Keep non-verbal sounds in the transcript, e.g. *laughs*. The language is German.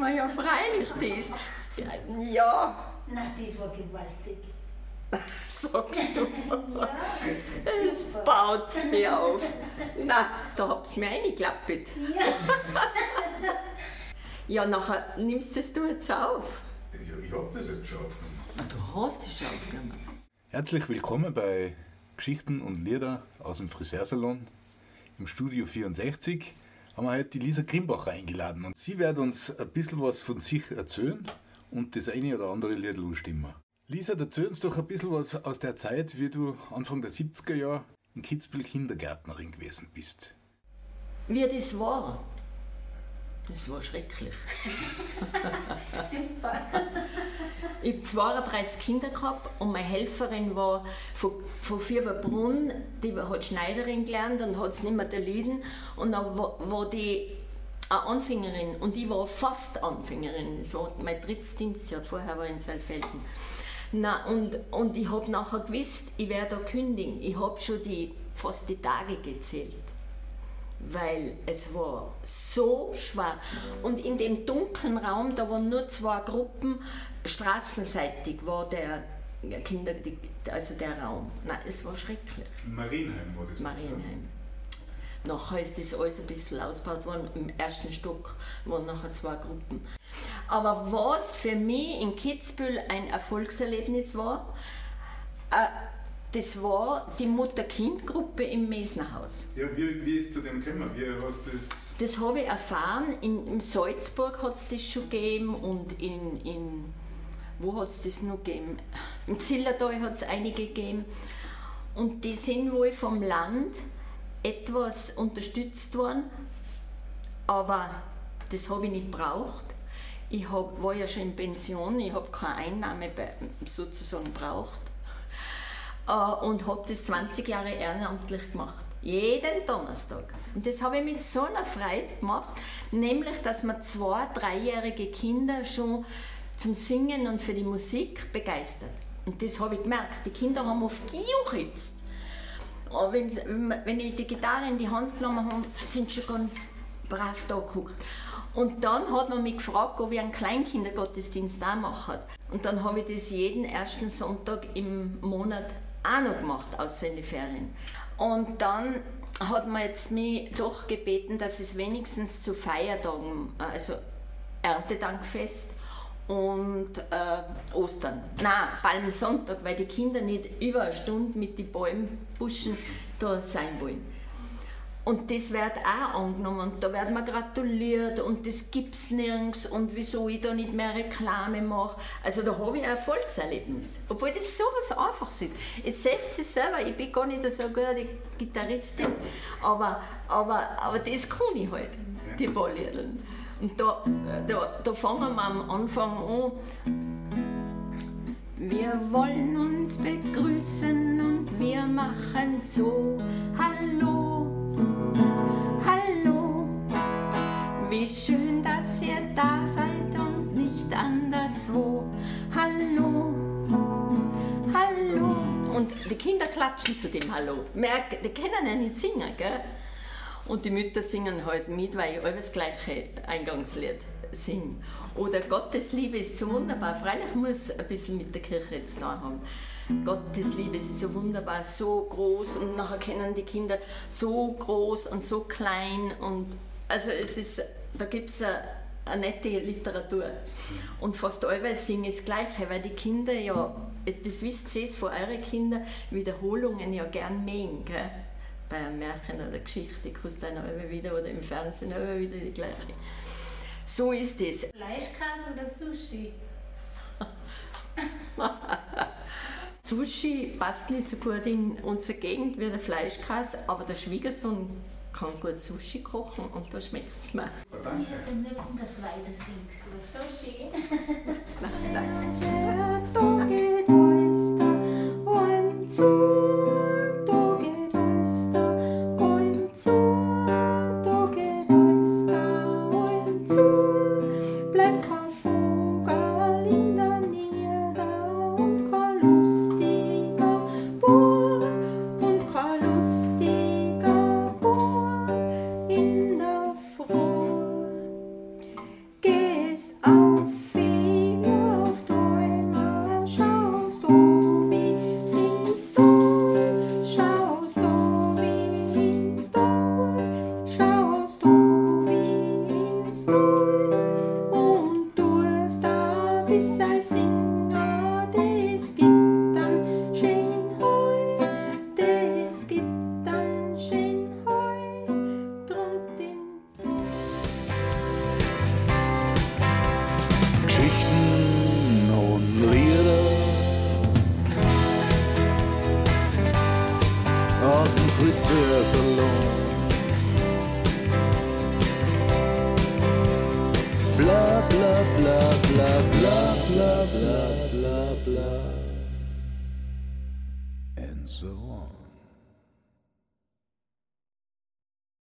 wir ja freilich das. Ja, Nein, das war gewaltig. *laughs* sagst du. *laughs* Ja, Es baut mir *laughs* auf. Na, da hab's mir reingeklappt. Ja. Ja, nachher nimmst du es du jetzt auf. Ja, ich hab das jetzt schon aufgenommen. Du hast es schon aufgenommen. Herzlich willkommen bei Geschichten und Lieder aus dem Friseursalon im Studio 64. Haben wir heute die Lisa Grimbacher eingeladen und sie wird uns ein bisschen was von sich erzählen und das eine oder andere Lied stimmen. Lisa, erzähl uns doch ein bisschen was aus der Zeit, wie du Anfang der 70er Jahre in Kitzbühel Kindergärtnerin gewesen bist. Wie das war. Das war schrecklich. *laughs* Super. Ich habe 32 Kinder gehabt und meine Helferin war von, von Fieberbrunn, die hat Schneiderin gelernt und hat es nicht mehr erlitten. Und dann war, war die eine Anfängerin und ich war fast Anfängerin. Das war mein drittes Dienstjahr, vorher war ich in Saalfelden. Na, und, und ich habe nachher gewusst, ich werde da kündigen. Ich habe schon die, fast die Tage gezählt weil es war so schwer. Und in dem dunklen Raum, da waren nur zwei Gruppen, straßenseitig war der Kinder, also der Raum. Nein, es war schrecklich. Marienheim war das. Marienheim. Nachher ist das alles ein bisschen ausgebaut worden. Im ersten Stock waren nachher zwei Gruppen. Aber was für mich in Kitzbühel ein Erfolgserlebnis war, äh, das war die Mutter-Kind-Gruppe im Mesnerhaus. Ja, wie, wie ist zu dem gekommen? Wie hast das... Das habe ich erfahren. In, in Salzburg hat es das schon gegeben und in, in wo hat es das noch gegeben? Im Zillertal hat es einige gegeben. Und die sind wohl vom Land etwas unterstützt worden, aber das habe ich nicht braucht. Ich hab, war ja schon in Pension, ich habe keine Einnahme bei- sozusagen braucht und habe das 20 Jahre ehrenamtlich gemacht. Jeden Donnerstag. Und das habe ich mit so einer Freude gemacht, nämlich, dass man zwei, dreijährige Kinder schon zum Singen und für die Musik begeistert. Und das habe ich gemerkt. Die Kinder haben oft gejuchzt. Aber wenn, wenn ich die Gitarre in die Hand genommen habe, sind schon ganz brav da geguckt. Und dann hat man mich gefragt, ob ich einen Kleinkindergottesdienst auch mache. Und dann habe ich das jeden ersten Sonntag im Monat auch noch gemacht, außer in die Ferien. Und dann hat man jetzt mich doch gebeten, dass es wenigstens zu Feiertagen, äh, also Erntedankfest und äh, Ostern. Nein, Palmsonntag, weil die Kinder nicht über eine Stunde mit den Bäumbuschen da sein wollen. Und das wird auch angenommen und da wird mir gratuliert und das gibt es nirgends und wieso ich da nicht mehr Reklame mache. Also da habe ich ein Erfolgserlebnis. Obwohl das so was Einfaches ist. Es sagt sich selber, ich bin gar nicht so eine gute Gitarristin, aber, aber, aber das kann ich halt, die Liederl. Und da, da, da fangen wir am Anfang an. Wir wollen uns begrüßen und wir machen so. Hallo. Wie schön, dass ihr da seid und nicht anderswo. Hallo, hallo. Und die Kinder klatschen zu dem Hallo. Merk, die können ja nicht singen, gell? Und die Mütter singen halt mit, weil ich alles gleiche Eingangslied singe. Oder Gottes Liebe ist so wunderbar. Freilich muss ein bisschen mit der Kirche jetzt da haben. Gottes Liebe ist so wunderbar, so groß und nachher kennen die Kinder so groß und so klein und also es ist, da gibt es eine, eine nette Literatur. Und fast allweil singen das Gleiche, weil die Kinder ja, das wisst ihr von euren Kindern, Wiederholungen ja gern mögen. Gell? Bei einem Märchen oder Geschichte kannst du dann immer wieder oder im Fernsehen immer wieder die gleiche. So ist es. Fleischkäse oder Sushi? *laughs* Sushi passt nicht so gut in unsere Gegend wie der Fleischkäse, aber der Schwiegersohn kann gut Sushi kochen und da schmeckt es mir. Danke. Am liebsten das weiter singst du. Sushi. Da dress alone. Blah, blah, blah, blah, blah, blah, blah, blah, blah. And so on.